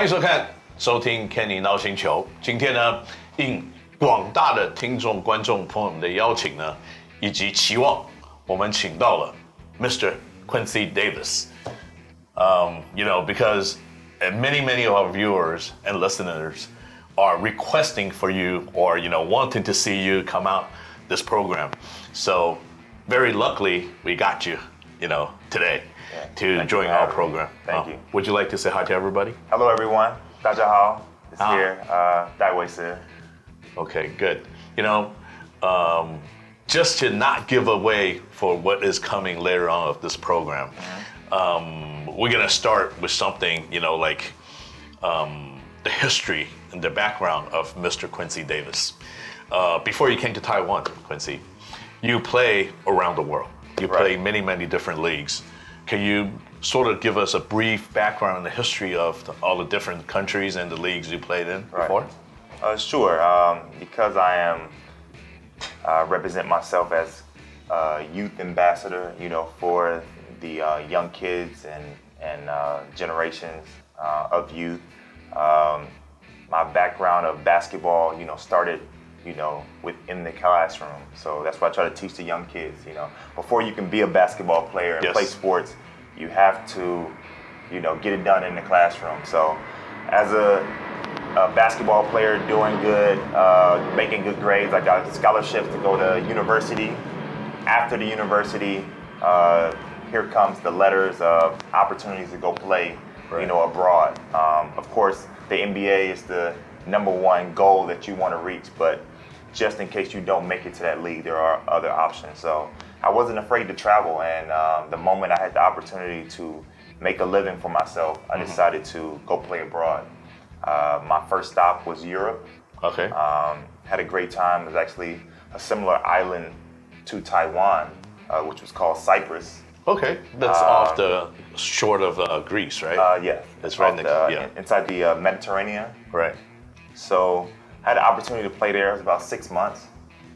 欢迎收看、收听《Kenny NOW 星球》。今天呢，应广大的听众、观众朋友们的邀请呢，以及期望，我们请到了 Mr. Quincy Davis. Um, you know, because uh, many, many of our viewers and listeners are requesting for you or you know wanting to see you come out this program. So very luckily we got you, you know, today Yeah, to thank join you for our having me. program. Thank Uh, you. Would you like to say hi to everybody? Hello, everyone. 大家好. It's Ah. here. Uh, 戴维斯. Okay, good. You know, um, just to not give away for what is coming later on of this program, um, we're gonna start with something, you know, like um, the history and the background of Mr. Quincy Davis. Uh, before you came to Taiwan, Quincy, you play around the world. You play Right. many, many different leagues. Can you sort of give us a brief background on the history of the- all the different countries and the leagues you played in Right. before? Uh, sure. Um, because I am uh, represent myself as a youth ambassador, you know, for the uh, young kids and and uh, generations uh, of youth. Um, my background of basketball, you know, started, you know, within the classroom. So that's why I try to teach the young kids. You know, before you can be a basketball player and Yes. play sports, you have to, you know, get it done in the classroom. So, as a, a basketball player, doing good, uh, making good grades, I got scholarships to go to university. After the university, uh, here comes the letters of opportunities to go play, Right. you know, abroad. Um, of course, the NBA is the number one goal that you want to reach, but just in case you don't make it to that league, there are other options. So I wasn't afraid to travel, and um, the moment I had the opportunity to make a living for myself, I decided to go play abroad. Uh, my first stop was Europe. Okay. Um, had a great time. It was actually a similar island to Taiwan, uh, which was called Cyprus. Okay, that's off the short of uh, Greece, right? Uh, yeah, That's right next- the- yeah. inside the uh, Mediterranean. right. So had the opportunity to play there. It was about six months.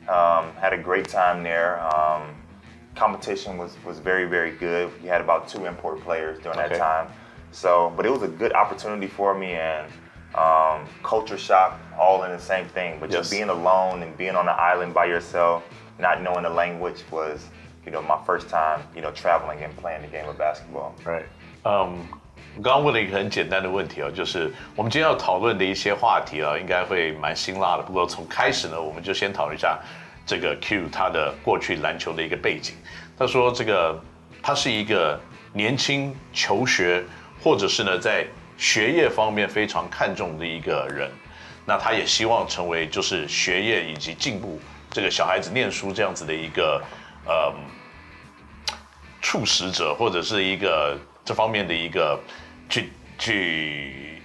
Um, had a great time there. Um, competition was was very very good. We had about two import players during Okay. that time. So, but it was a good opportunity for me and um, culture shock, all in the same thing. But just being alone and being on an island by yourself, not knowing the language was, you know, my first time, you know, traveling and playing the game of basketball. Right. 嗯，我刚刚问了一个很简单的问题哦，就是我们今天要讨论的一些话题啊，应该会蛮辛辣的。不过从开始呢，我们就先讨论一下这个 Q 他的过去篮球的一个背景。他说这个他是一个年轻求学，或者是呢在学业方面非常看重的一个人。那他也希望成为就是学业以及进步这个小孩子念书这样子的一个呃促使者，或者是一个这方面的一个去去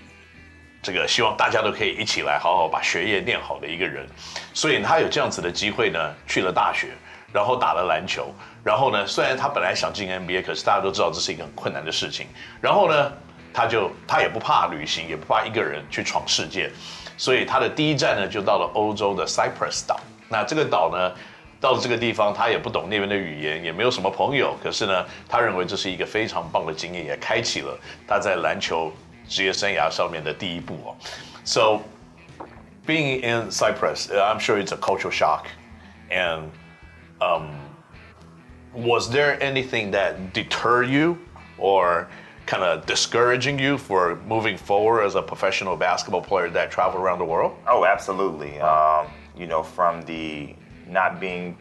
这个希望大家都可以一起来好好把学业念好的一个人，所以他有这样子的机会呢，去了大学，然后打了篮球，然后呢，虽然他本来想进 NBA，可是大家都知道这是一个很困难的事情，然后呢，他就他也不怕旅行，也不怕一个人去闯世界，所以他的第一站呢就到了欧洲的 Cyprus 岛，那这个岛呢。到了这个地方，他也不懂那边的语言，也没有什么朋友。可是呢，他认为这是一个非常棒的经验，也开启了他在篮球职业生涯上面的第一步哦。So, being in Cyprus, uh, I'm sure it's a cultural shock. And um, was there anything that deterred you or kind of discouraging you for moving forward as a professional basketball player that traveled around the world? Oh, absolutely. Um, you know, from the not being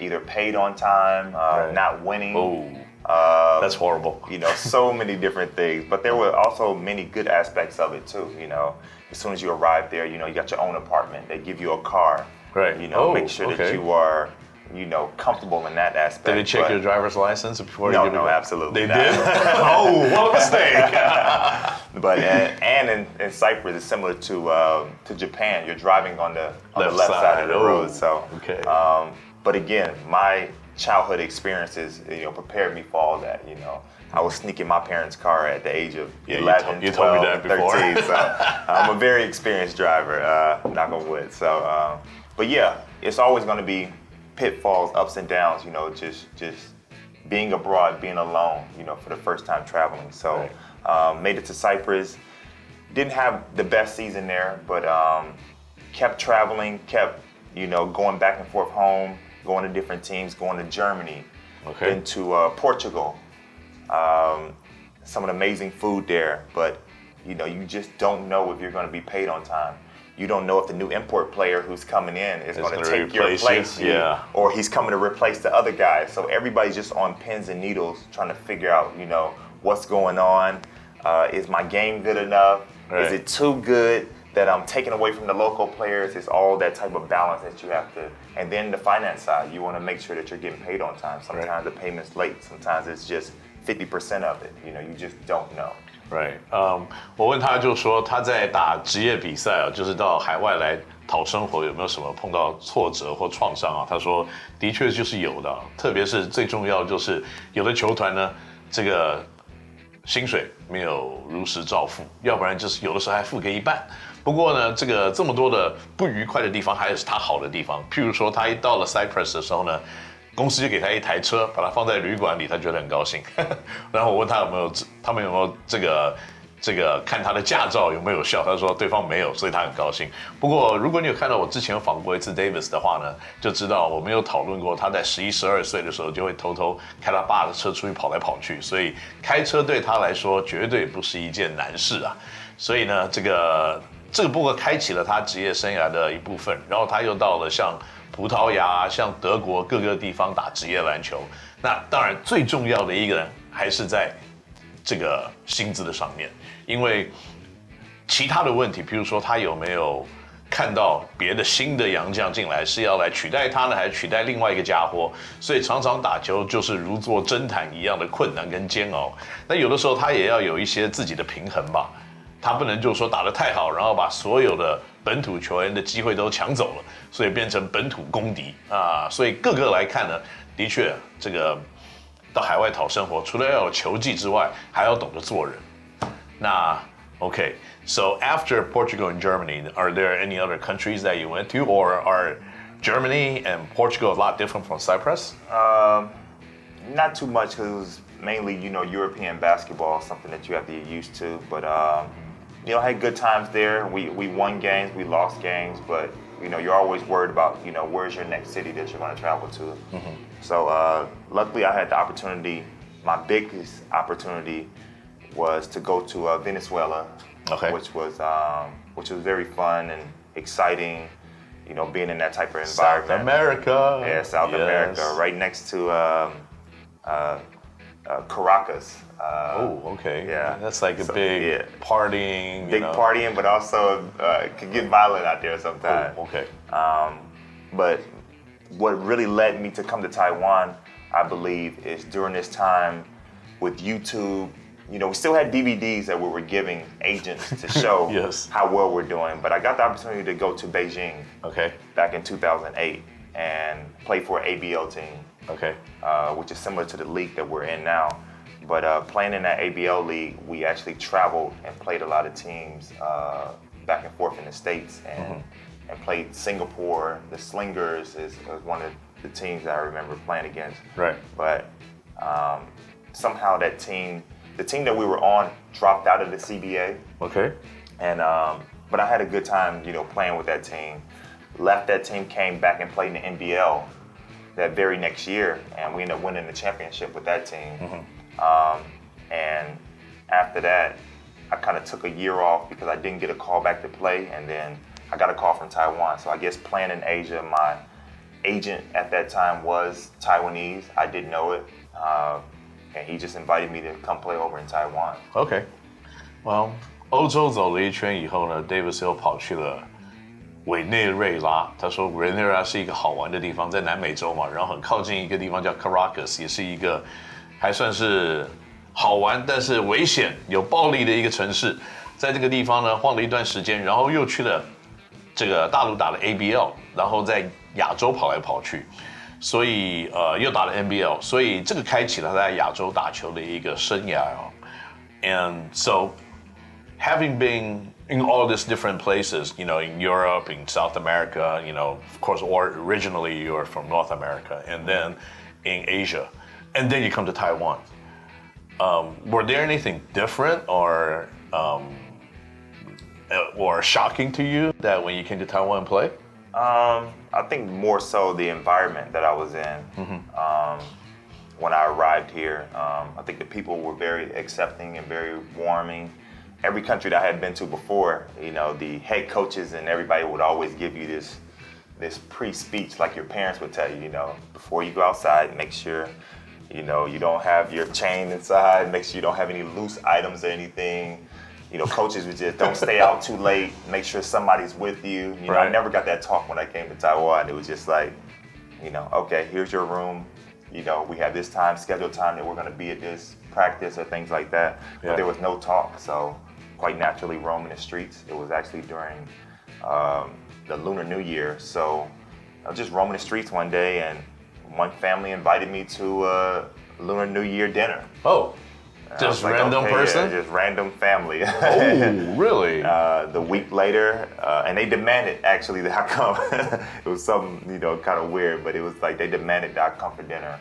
either paid on time, uh, Right. not winning. Oh, uh, that's horrible. you know, so many different things. But there were also many good aspects of it too. You know, as soon as you arrive there, you know, you got your own apartment. They give you a car. Right. You know, Oh, make sure okay. that you are, you know, comfortable in that aspect. Did they check your driver's license before No, you no, it? absolutely They not. did. oh, what a mistake! But and, and in, in Cyprus, it's similar to uh, to Japan. You're driving on the on Left the left side, of the side. road. Oh, So okay. Um, but again, my childhood experiences, you know, prepared me for all that. You know, I was sneaking my parents' car at the age of Yeah, you 11, told- you told me 12, that before. 13. So I'm a very experienced driver. Uh, knock on wood. So, um, but yeah, it's always going to be pitfalls, ups and downs. You know, just just being abroad, being alone. You know, for the first time traveling. So Right. um, made it to Cyprus didn't have the best season there, but um, kept traveling, kept you know going back and forth home, going to different teams, going to Germany, Okay. been to uh, Portugal. Um, some amazing food there, but you know you just don't know if you're going to be paid on time. You don't know if the new import player who's coming in is going to take your replace you, place, yeah. or he's coming to replace the other guy. So everybody's just on pins and needles trying to figure out, you know, what's going on. Uh, is my game good enough? Right. Is it too good that I'm taking away from the local players? It's all that type of balance that you have to. And then the finance side, you want to make sure that you're getting paid on time. Sometimes the payment's late. Sometimes it's just 50% of it. You know, you just don't know. Right，嗯、我问他就说他在打职业比赛啊，就是到海外来讨生活，有没有什么碰到挫折或创伤啊？他说的确就是有的，特别是最重要就是有的球团呢，这个薪水没有如实照付，要不然就是有的时候还付给一半。不过呢，这个这么多的不愉快的地方，还有是他好的地方。譬如说，他一到了 Cyprus 的时候呢，公司就给他一台车，把他放在旅馆里，他觉得很高兴。然后我问他有没有，他们有没有这个这个看他的驾照有没有效，他说对方没有，所以他很高兴。不过如果你有看到我之前访过一次 Davis 的话呢，就知道我们有讨论过，他在十一、十二岁的时候就会偷偷开他爸的车出去跑来跑去，所以开车对他来说绝对不是一件难事啊。所以呢，这个这个不过开启了他职业生涯的一部分，然后他又到了像葡萄牙、像德国各个地方打职业篮球。那当然最重要的一个人还是在这个薪资的上面，因为其他的问题，比如说他有没有看到别的新的洋将进来，是要来取代他呢，还是取代另外一个家伙？所以常常打球就是如坐针毯一样的困难跟煎熬。那有的时候他也要有一些自己的平衡吧，他不能就是说打得太好，然后把所有的本土球员的机会都抢走了，所以变成本土公敌啊。所以各个来看呢，的确这个到海外讨生活，除了要有球技之外，还要懂得做人。那 okay, so after Portugal and Germany, are there any other countries that you went to, or are Germany and Portugal a lot different from Cyprus? Um, not too much because it was mainly, you know, European basketball, something that you have to get used to. But, um, you know, I had good times there. We, we won games, we lost games, but, you know, you're always worried about, you know, where's your next city that you're going to travel to. So, uh, luckily, I had the opportunity. My biggest opportunity was to go to uh, Venezuela, Okay. which was um, which was very fun and exciting. You know, being in that type of South environment. America. Yeah, South Yes. America, right next to um, uh, uh, Caracas. Uh, Oh, okay. Yeah. That's like a So, big yeah. partying. you big know. partying, but also uh, it could get violent out there sometimes. Oh, okay. Um, but what really led me to come to Taiwan, I believe, is during this time with YouTube. You know, we still had DVDs that we were giving agents to show Yes. how well we're doing. But I got the opportunity to go to Beijing Okay. back in 2008 and play for an ABL team. Okay. uh, which is similar to the league that we're in now. But uh, playing in that ABL league, we actually traveled and played a lot of teams uh, back and forth in the states, and and played Singapore. The Slingers is, is one of the teams that I remember playing against. Right. But um, somehow that team, the team that we were on, dropped out of the CBA Okay. and um, but I had a good time, you know, playing with that team. Left that team, came back and played in the NBL that very next year, and we ended up winning the championship with that team. Um, and after that, I kind of took a year off because I didn't get a call back to play, and then I got a call from Taiwan. So I guess playing in Asia, my agent at that time was Taiwanese. I didn't know it, uh, and he just invited me to come play over in Taiwan. OK，well，欧洲走了一圈以后呢，Davis 又跑去了 委内瑞拉。他说委内瑞拉是一个好玩的地方，在南美洲嘛，然后很靠近一个地方叫 Caracas，也是一个还算是好玩但是危险、有暴力的一个城市。在这个地方呢，晃了一段时间，然后又去了这个大陆打了 ABL，然后在亚洲跑来跑去，所以呃又打了 NBL，所以这个开启了他在亚洲打球的一个生涯哦。And so having been in all these different places, you know, in Europe, in South America, you know, of course, or originally you're from North America, and then in Asia, and then you come to Taiwan. Um, were there anything different, or um, uh, or shocking to you that when you came to Taiwan and play? Um, I think more so the environment that I was in. Um, when I arrived here, um, I think the people were very accepting and very warming. Every country that I had been to before, you know, the head coaches and everybody would always give you this this pre-speech like your parents would tell you, you know, before you go outside, make sure, you know, you don't have your chain inside, make sure you don't have any loose items or anything. You know, coaches would just don't stay out too late, make sure somebody's with you. You know, I never got that talk when I came to Taiwan. It was just like, you know, okay, here's your room. You know, we have this time, scheduled time that we're going to be at this practice or things like that. Yeah. But there was no talk. So, quite naturally, roaming the streets. It was actually during um, the Lunar New Year. So, I was just roaming the streets one day, and one family invited me to a Lunar New Year dinner. Oh, I just like, random okay, yeah, person? just random family. oh, really? uh, the week later, uh, and they demanded actually that I come. it was something you know kind of weird, but it was like they demanded that I come for dinner.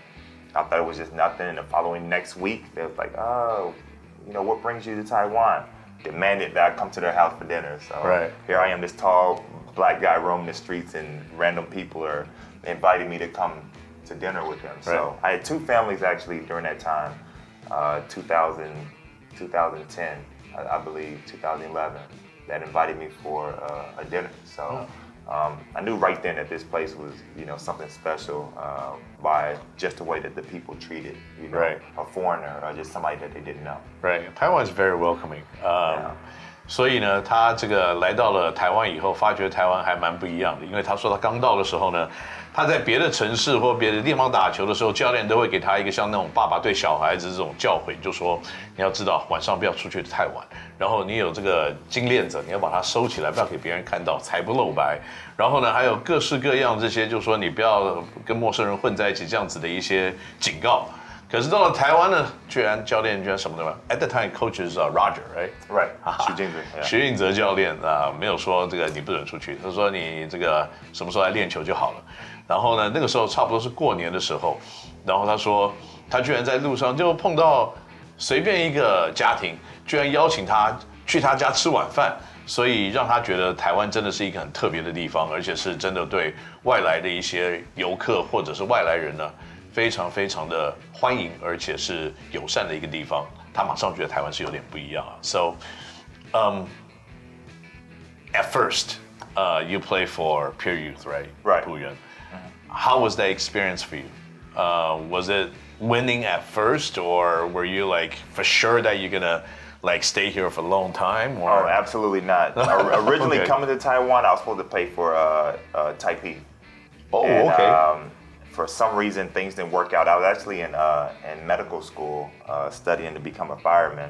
I thought it was just nothing. And the following next week, they was like, "Oh, you know, what brings you to Taiwan?" Demanded that I come to their house for dinner. So Right. here I am, this tall black guy roaming the streets, and random people are inviting me to come to dinner with them. So I had two families actually during that time, uh, 2000, 2010, I, I believe, 2011, that invited me for uh, a dinner. So um, I knew right then that this place was, you know, something special uh, by just the way that the people treated, you know, Right. a foreigner or just somebody that they didn't know. Right, Taiwan is very welcoming. Um, Yeah. 所以呢，他这个来到了台湾以后，发觉台湾还蛮不一样的。因为他说他刚到的时候呢， 他在别的城市或别的地方打球的时候，教练都会给他一个像那种爸爸对小孩子这种教诲，就说你要知道晚上不要出去太晚，然后你有这个金链子，你要把它收起来，不要给别人看到，财不露白。然后呢，还有各式各样这些，就说你不要跟陌生人混在一起这样子的一些警告。可是到了台湾呢，居然教练居然什么都没有。At the time, coaches are Roger, right? Right. 徐静子 yeah. 徐运泽教练啊，没有说这个你不准出去，他说你这个什么时候来练球就好了。然后呢，那个时候差不多是过年的时候，然后他说他居然在路上就碰到随便一个家庭，居然邀请他去他家吃晚饭，所以让他觉得台湾真的是一个很特别的地方，而且是真的对外来的一些游客或者是外来人呢，非常非常的欢迎，而且是友善的一个地方。他马上觉得台湾是有点不一样啊，so。Um, at first, uh, you play for Pure Youth, right? Right. How was that experience for you? Uh, was it winning at first, or were you like for sure that you're gonna like stay here for a long time? Oh, absolutely not. Originally Okay. coming to Taiwan, I was supposed to play for uh, uh, Taipei. oh, And, okay. Um, for some reason, things didn't work out. I was actually in uh, in medical school uh, studying to become a fireman.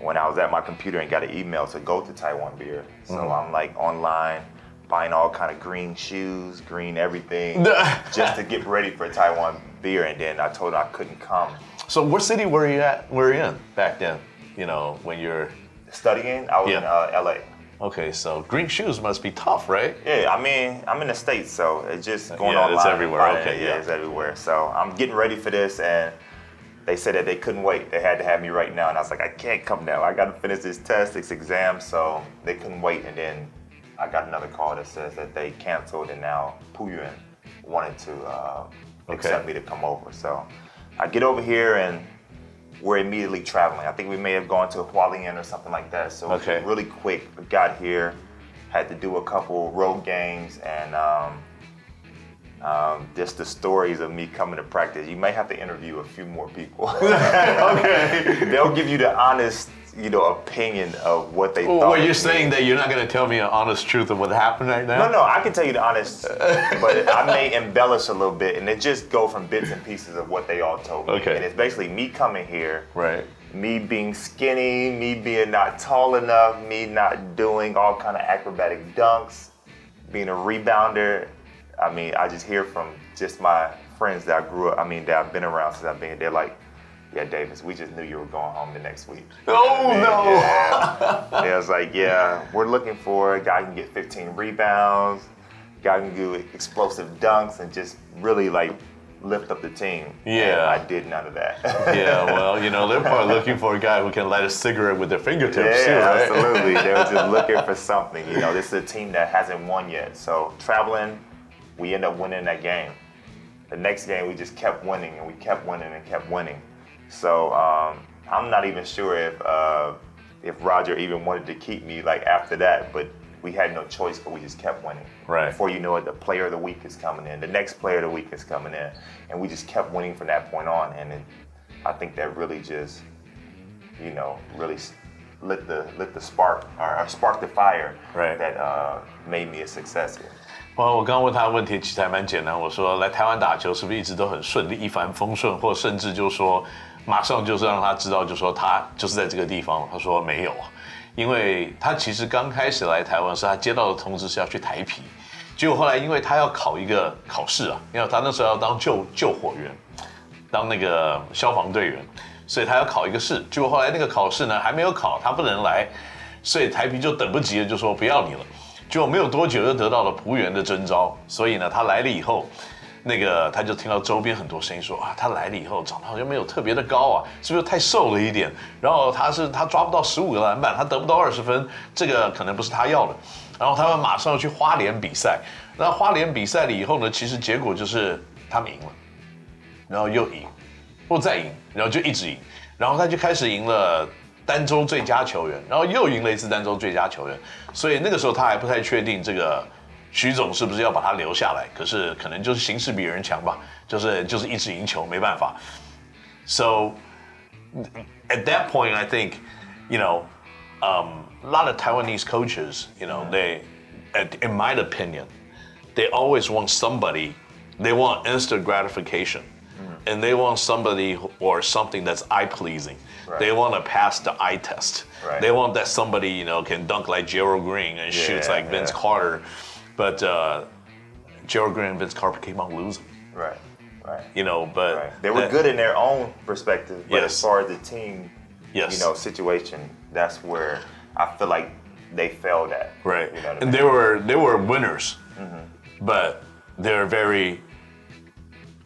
When I was at my computer and got an email to go to Taiwan Beer, so Mm-hmm. I'm like online buying all kind of green shoes, green everything, just to get ready for Taiwan Beer. And then I told her I couldn't come. so, what city were you at? Were you in back then? You know, when you're Studying, I was in uh, LA. okay. So, green shoes must be tough, right? Yeah, I mean, I'm in the States, so it's just going Yeah, online. it's everywhere. Okay, yeah, yeah. it's everywhere. So I'm getting ready for this, and they said that they couldn't wait. They had to have me right now, and I was like, I can't come now. I got to finish this test, this exam, so they couldn't wait. And then I got another call that says that they canceled, and now Puyuan wanted to uh, accept me to come over. So I get over here, and we're immediately traveling. I think we may have gone to Hualien or something like that. So it was Okay. really quick. We got here, had to do a couple road games, and um, um, just the stories of me coming to practice. You may have to interview a few more people. okay. They'll give you the honest, you know, opinion of what they Well, thought. of you're saying that you're not going to tell me an honest truth of what happened right now? No, no, I can tell you the honest, but I may embellish a little bit, and it just go from bits and pieces of what they all told me. Okay. And it's basically me coming here, Right. me being skinny, me being not tall enough, me not doing all kind of acrobatic dunks, being a rebounder. I mean, I just hear from just my friends that I grew up. I mean, that I've been around since I've been here. They're like, "Yeah, Davis, we just knew you were going home the next week." Oh, And, no. Yeah. yeah, it's like, yeah, we're looking for a guy who can get 15 rebounds, guy who can do explosive dunks, and just really like lift up the team. Yeah. I did none of that. yeah, well, you know, they're probably looking for a guy who can light a cigarette with their fingertips yeah, too, right? absolutely. they were just looking for something. You know, this is a team that hasn't won yet. So traveling, we end up winning that game. The next game, we just kept winning and we kept winning and kept winning. So um, I'm not even sure if uh, if Roger even wanted to keep me like after that, but we had no choice, but we just kept winning. Right. Before you know it, the player of the week is coming in, the next player of the week is coming in, and we just kept winning from that point on. And it, I think that really just, you know, really s- lit the lit the spark or, or sparked the fire Right. that uh, made me a success here. 哇，我刚刚问他的问题其实还蛮简单，我说来台湾打球是不是一直都很顺利、一帆风顺，或甚至就说 马上就是让他知道，就说他就是在这个地方。他说没有，因为他其实刚开始来台湾是他接到的通知是要去台皮，结果后来因为他要考一个考试啊，因为他那时候要当救救火员，当那个消防队员，所以他要考一个试。结果后来那个考试呢还没有考，他不能来，所以台皮就等不及了，就说不要你了。结果没有多久就得到了仆员的征召，所以呢，他来了以后，那个他就听到周边很多声音说啊，他来了以后长得好像没有特别的高啊，是不是太瘦了一点？然后他是他抓不到十五个篮板，他得不到二十分，这个可能不是他要的。然后他们马上要去花莲比赛，那花莲比赛了以后呢，其实结果就是他们赢了。然后又赢，或再赢，然后就一直赢，然后他就开始赢了单周最佳球员，然后又赢了一次单周最佳球员，所以那个时候他还不太确定这个徐总是不是要把他留下来，可是可能就是形势比人强吧，就是就是一直赢球，没办法。So at that point, I think, you know, um, a lot of Taiwanese coaches, you know, they, at- in my opinion, they always want somebody, they want instant gratification. And they want somebody who- or something that's eye pleasing. Right. They want to pass the eye test. Right. They want that somebody, you know, can dunk like Gerald Green and shoots Yeah, like Vince yeah. Carter. But uh, Gerald Green and Vince Carter came out losing, Right. Right. you know, but Right. They were that- good in their own perspective, but Yes. as far as the team, Yes. you know, situation, that's where I feel like they failed at. Right. You know what I and mean? they were they were winners, mm-hmm. but they're very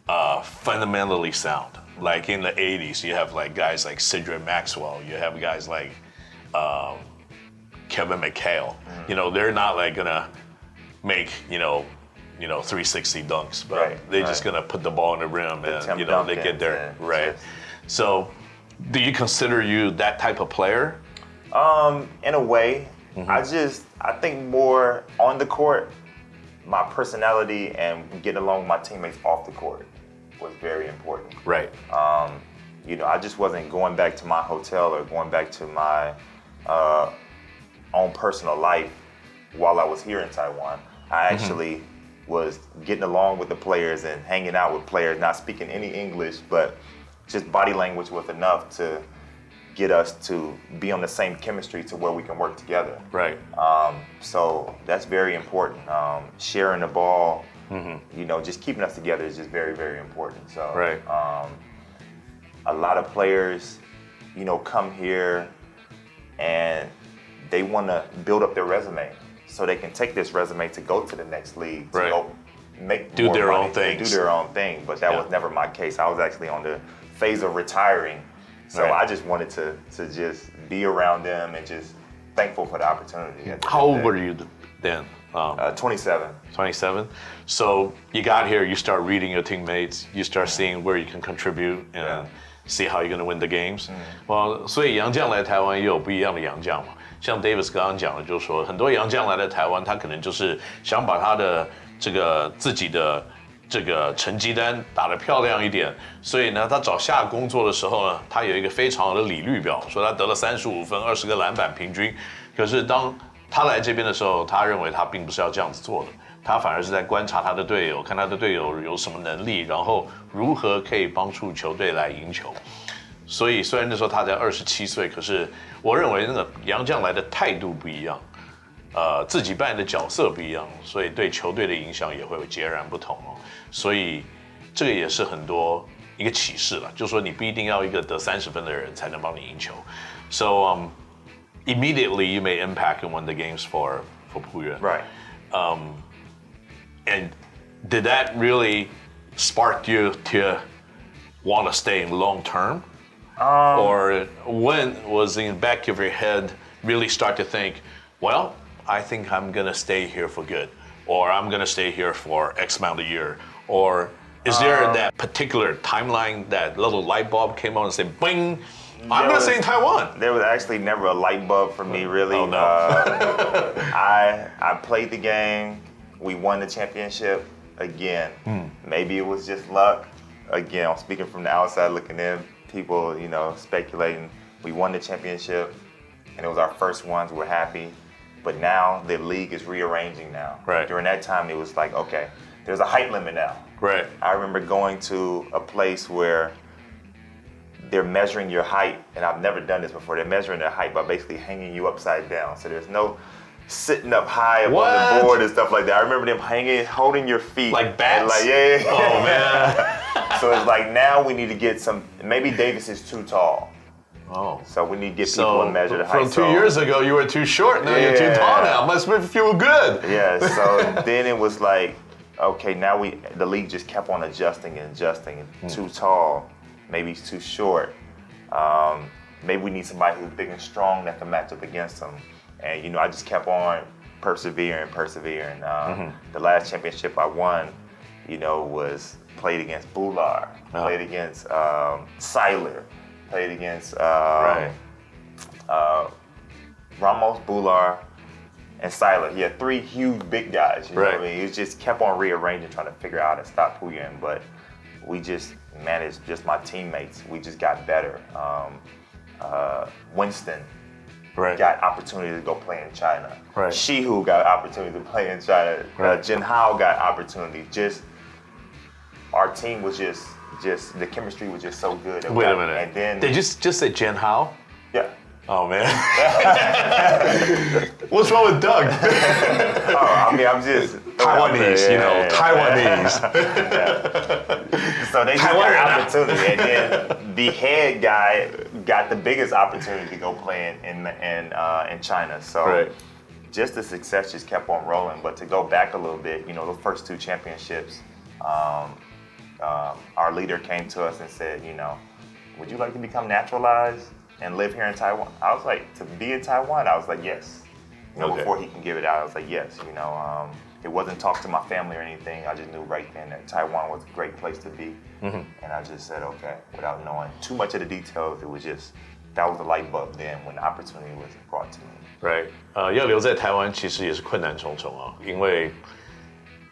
uh, fundamentally sound. Like in the '80s, you have like guys like Cedric Maxwell. You have guys like um, Kevin McHale. You know, they're not like gonna make you know. You know, 360 dunks, but Right, they're just gonna put the ball in the rim and you know they get there and- right. yes. So, do you consider you that type of player? Um, in a way, Mm-hmm. I just I think more on the court, my personality and getting along with my teammates off the court was very important. Right. Um, you know, I just wasn't going back to my hotel or going back to my uh, own personal life while I was here in Taiwan. I Mm-hmm. actually was getting along with the players and hanging out with players, not speaking any English, but just body language was enough to get us to be on the same chemistry to where we can work together. Right. Um, so that's very important. Um, sharing the ball, you know, just keeping us together is just very, very important. So, Right. um, a lot of players, you know, come here and they want to build up their resume so they can take this resume to go to the next league to right. go make do their money, own thing, do their own thing. But that yeah. was never my case. I was actually on the phase of retiring, so right. I just wanted to to just be around them and just thankful for the opportunity. The How old were you then? Um, uh, 27. 27. So you got here, you start reading your teammates, you start seeing where you can contribute and yeah. see how you're going to win the games. Mm. Well, 所以洋将来台湾也有不一样的洋将嘛。像 Davis 刚刚讲的，就是说很多洋将来了台湾，他可能就是想把他的这个自己的这个成绩单打得漂亮一点，所以呢，他找下工作的时候呢，他有一个非常好的理率表，说他得了三十五分、二十个篮板平均。可是当他来这边的时候，他认为他并不是要这样子做的，他反而是在观察他的队友，看他的队友有什么能力，然后如何可以帮助球队来赢球。所以虽然那时候他才二十七岁，可是我认为那个杨将来的态度不一样，呃，自己扮演的角色不一样，所以对球队的影响也会截然不同哦。所以这个也是很多一个启示了，就是说你不一定要一个得三十分的人才能帮你赢球。So um, immediately you may impact and win the games for for Puyuan. Right. Um, And did that really sparked you to want to stay in long term? Um, or when was in the back of your head really start to think, well, I think I'm gonna stay here for good, or I'm gonna stay here for X amount of year, or is there Um, that particular timeline that little light bulb came on and said, "Bing, I'm gonna stay in Taiwan"? There was actually never a light bulb for me, really. Oh, no. Uh, I I played the game. We won the championship again. Hmm. Maybe it was just luck. Again, I'm speaking from the outside looking in. People, you know, speculating. We won the championship, and it was our first ones. We're happy. But now the league is rearranging now. Right. During that time, it was like, okay, there's a height limit now. Right. I remember going to a place where they're measuring your height, and I've never done this before. They're measuring their height by basically hanging you upside down. So there's no sitting up high up on the board and stuff like that. I remember them hanging, holding your feet. Like and bats? Like yeah. yeah, Oh man. so it's like now we need to get some. Maybe Davis is too tall, Oh. so we need to get people So to measure the height. from two So- years ago, you were too short. Now you're too tall. Now must feel good. Yeah, so then it was like, okay, now we the league just kept on adjusting and adjusting. Too tall, maybe he's too short. Um, maybe we need somebody who's big and strong that can match up against him. And you know, I just kept on persevering, persevering. Um, The last championship I won, you know, was played against Bular, Oh. played against um, Siler, played against um, Right. uh, Ramos, Bular, and Siler. He had three huge big guys. You know what I mean? He just kept on rearranging, trying to figure out to stop Puyuan. But we just managed, just my teammates, we just got better. Um, uh, Winston Right. got opportunity to go play in China. Right. Shihu got opportunity to play in China. Uh, Jin Hao got opportunity. Just our team was just, just the chemistry was just so good. Wait a minute. And then they just just said Jen Hao. yeah. Oh man. What's wrong with Doug? Oh, I mean, I'm just Taiwanese, you know, Yeah, yeah, Taiwanese. So they just Taiwan. got opportunity, and then the head guy got the biggest opportunity to go play in in in, uh, in China. So Right. just the success just kept on rolling. But to go back a little bit, you know, the first two championships, um, um, our leader came to us and said, you know, would you like to become naturalized and live here in Taiwan? I was like, to be in Taiwan, I was like, yes. You know, Okay. before he can give it out, I was like, yes. You know, um, it wasn't talk to my family or anything. I just knew right then that Taiwan was a great place to be, and I just said, okay, without knowing too much of the details. It was just that was the light bulb then when the opportunity was brought to me. Right，呃，要留在台湾其实也是困难重重啊，因为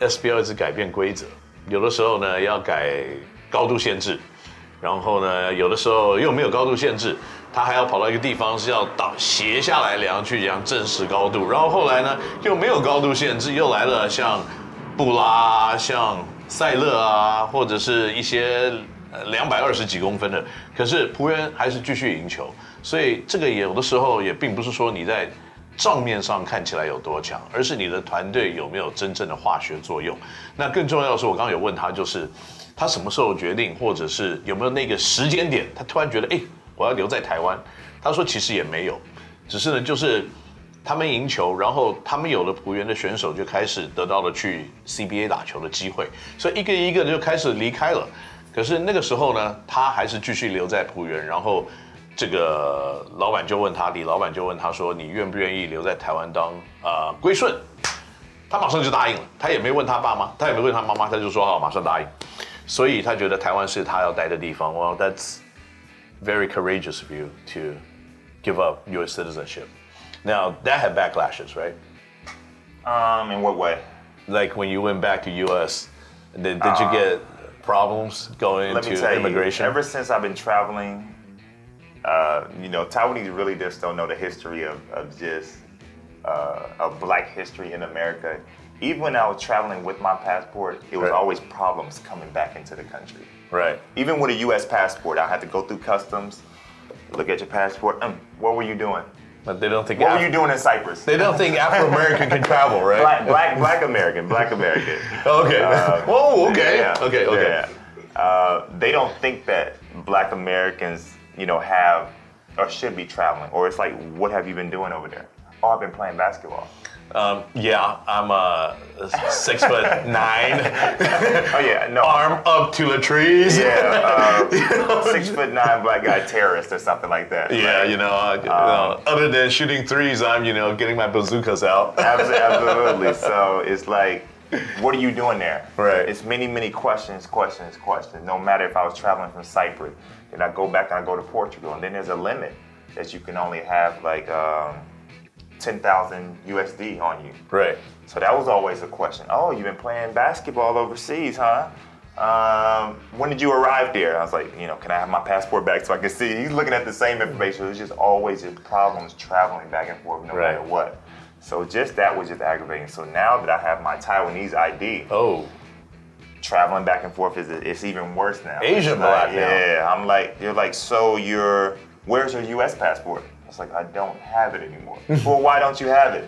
SBL 一直改变规则，有的时候呢要改高度限制， 然后呢有的时候又没有高度限制，他还要跑到一个地方是要倒斜下来量去量正式高度，然后后来呢又没有高度限制，又来了像布拉、像塞勒啊，或者是一些两百二十几公分的，可是仆人还是继续赢球，所以这个有的时候也并不是说你在账面上看起来有多强，而是你的团队有没有真正的化学作用。那更重要的是，我刚刚有问他，就是他什么时候决定，或者是有没有那个时间点，他突然觉得，哎，我要留在台湾。他说其实也没有，只是呢，就是他们赢球，然后他们有了浦原的选手就开始得到了去 CBA 打球的机会，所以一个一个就开始离开了。可是那个时候呢，他还是继续留在浦原，然后这个老板就问他，李老板就问他说：“你愿不愿意留在台湾当呃归顺？”他马上就答应了，他也没问他爸妈，他也没问他妈妈，他就说好，马上答应。所以他觉得台湾是他要待的地方。Well, that's very courageous of you to give up your citizenship. Now that had backlashes, right? Um, in what way? Like when you went back to U.S., did, did you get problems going Let me into tell immigration? you, ever since I've been traveling, uh, you know, Taiwanese really just don't know the history of, of just uh, of Black history in America. Even when I was traveling with my passport, it was Right. always problems coming back into the country. right. Even with a U.S. passport, I had to go through customs, look at your passport. Um, what were you doing? But they don't think What Af- were you doing in Cyprus? they don't think Afro American can travel, right? Black, black, black American, black American. Okay. Uh, oh, okay. Yeah, Okay. Okay. yeah. Uh, they don't think that Black Americans, you know, have or should be traveling, or it's like, what have you been doing over there? Oh, I've been playing basketball. Um, yeah, I'm a six foot nine. Oh yeah, no. Arm up to the trees. Yeah, uh, six foot nine black guy terrorist or something like that. Yeah, you know, I- you know, other than shooting threes, I'm, you know, getting my bazookas out. Absolutely. So it's like, what are you doing there? Right. It's many, many questions, questions, questions. No matter if I was traveling from Cyprus, then I go back and I go to Portugal, and then there's a limit that you can only have like um, 10,000 USD on you. Right. So that was always a question. Oh, you've been playing basketball overseas, huh? Um, when did you arrive there? I was like, you know, can I have my passport back so I can see? He's looking at the same information. It was just always just problems traveling back and forth, no Right. matter what. So just that was just aggravating. So now that I have my Taiwanese ID, Oh, traveling back and forth is it's even worse now. Asian like, black now. Yeah, I'm like, you're like, so you're, where's your U.S. passport? It's like, I don't have it anymore. well, why don't you have it?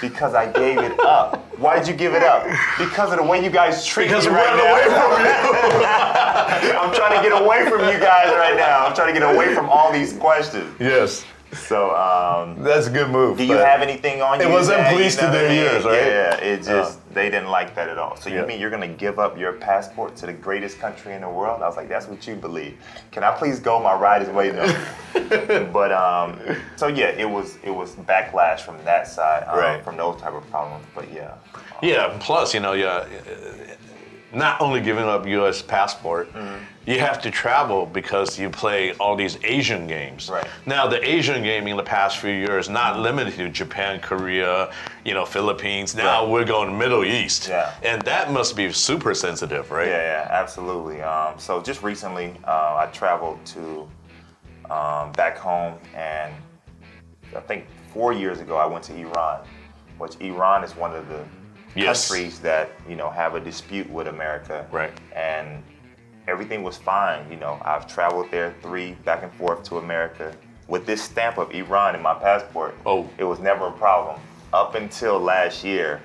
Because I gave it up. Why did you give it up? Because of the way you guys treat because me right now. away from you. I'm trying to get away from you guys right now. I'm trying to get away from all these questions. yes, So, um, that's a good move. do you have anything on you? It wasn't that, police to their ears, right? Uh. Yeah, it just they didn't like that at all. So you Yeah. mean you're gonna give up your passport to the greatest country in the world? I was like, that's what you believe. Can I please go? My ride is waiting but um, so yeah, it was it was backlash from that side, um, Right. from those type of problems. But yeah, Yeah, plus, you know, yeah, not only giving up U.S. passport, Mm-hmm. you have to travel because you play all these Asian games. Right. Now, the Asian game in the past few years not limited to Japan, Korea, you know, Philippines. Now Right. we're going Middle East, Yeah. and that must be super sensitive, right? Yeah, yeah, absolutely. Um, so just recently, uh, I traveled to um, back home, and I think four years ago, I went to Iran, which Iran is one of the Yes. countries that you know have a dispute with America. Right. And everything was fine. You know, I've traveled there three back and forth to America with this stamp of Iran in my passport. Oh. It was never a problem up until last year.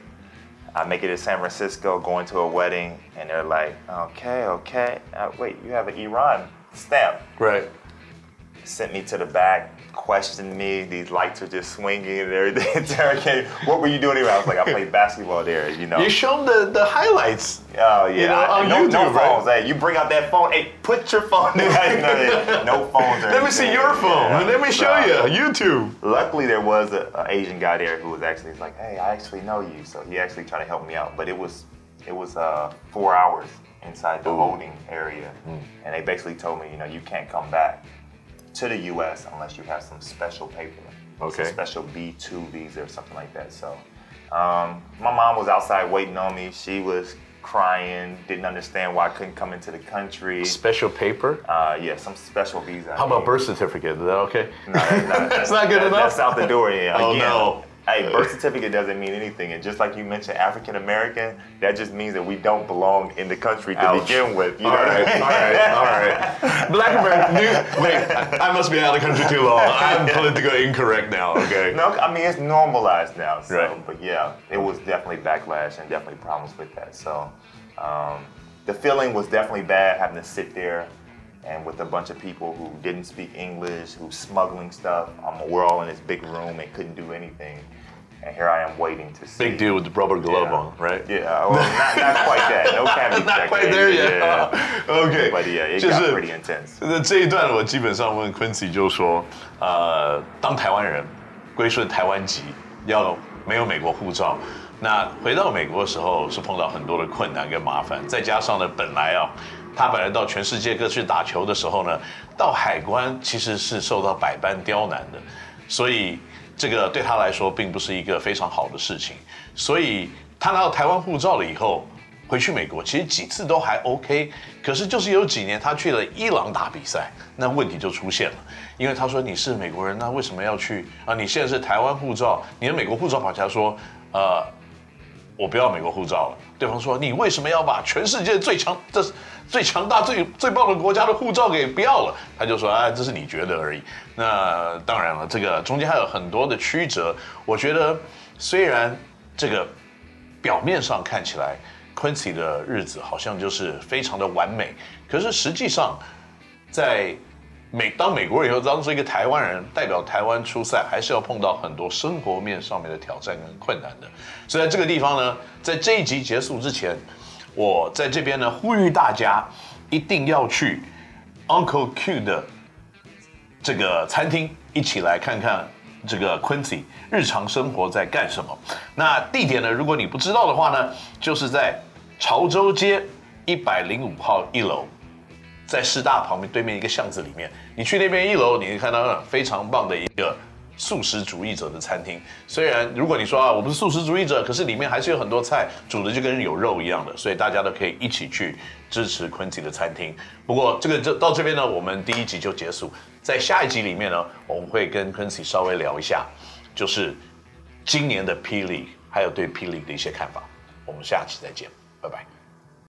I make it to San Francisco, going to a wedding, and they're like, okay, okay. Uh, wait, you have an Iran stamp. Right. Sent me to the back, questioned me. These lights are just swinging and everything. Interrogate, what were you doing here? I was like, I played basketball there, you know. You show them the, the highlights. Oh yeah, know, I- on no, no YouTube, right? phones. Hey, you bring out that phone. Hey, put your phone. no, no phones. Let me see your phone. Yeah. Let me show So, you YouTube. Luckily, there was an Asian guy there who was actually like, "Hey, I actually know you," so he actually tried to help me out. But it was it was uh, four hours inside the holding area, Hmm. and they basically told me, you know, you can't come back to the U.S. unless you have some special paper, Okay. some special B2 visa or something like that. So, um, my mom was outside waiting on me. She was crying, didn't understand why I couldn't come into the country. Special paper. Uh, yeah, some special visa. How about birth certificate? Is that okay? No, that's not, That's not good that- enough? That's out the door. Yeah. Oh, Again, no. Hey, birth certificate doesn't mean anything, and just like you mentioned, African American, that just means that we don't belong in the country to Ouch. begin with. You All know what I right, mean? all right, all right. Black American. Wait, I must be out of the country too long. I'm politically incorrect now. Okay. No, I mean it's normalized now. So, Right. but yeah, it was definitely backlash and definitely problems with that. So, um, the feeling was definitely bad having to sit there and with a bunch of people who didn't speak English, who smuggling stuff. Um, we're all in this big room and couldn't do anything, and here I am waiting to see. Big deal with the rubber glove Yeah. on, right? Yeah, well, not, not quite that. No cavity Not quite there yet. Yeah. OK，But yeah, it 就 got 是 pretty intense. 那这一段我基本上问 Quincy 就说，呃，当台湾人归顺台湾籍，要没有美国护照。那回到美国的时候是碰到很多的困难跟麻烦，再加上呢，本来啊，他本来到全世界各去打球的时候呢，到海关其实是受到百般刁难的，所以这个对他来说并不是一个非常好的事情。所以他拿到台湾护照了以后，回去美国，其实几次都还 OK，可是就是有几年他去了伊朗打比赛，那问题就出现了，因为他说你是美国人，那为什么要去啊？你现在是台湾护照，你的美国护照跑起来说，呃，我不要美国护照了。对方说你为什么要把全世界最强、这最强大、最最棒的国家的护照给不要了？他就说啊，这是你觉得而已。那当然了，这个中间还有很多的曲折。我觉得虽然这个表面上看起来 Quincy 的日子好像就是非常的完美，可是实际上在美当美国人以后，当做一个台湾人代表台湾出赛，还是要碰到很多生活面上面的挑战跟困难的。所以在这个地方呢，在这一集结束之前，我在这边呢呼吁大家一定要去 Uncle Q 的这个餐厅，一起来看看这个 Quincy 日常生活在干什么。那地点呢，如果你不知道的话呢，就是在潮州街一百零五号一楼。在师大旁边对面一个巷子里面，你去那边一楼，你会看到非常棒的一个素食主义者的餐厅。虽然如果你说啊，我不是素食主义者，可是里面还是有很多菜煮的就跟有肉一样的，所以大家都可以一起去支持 Quincy 的餐厅。不过这个这到这边呢，我们第一集就结束。在下一集里面呢，我们会跟 Quincy 稍微聊一下，就是今年的霹雳，还有对霹雳的一些看法。我们下期再见，拜拜。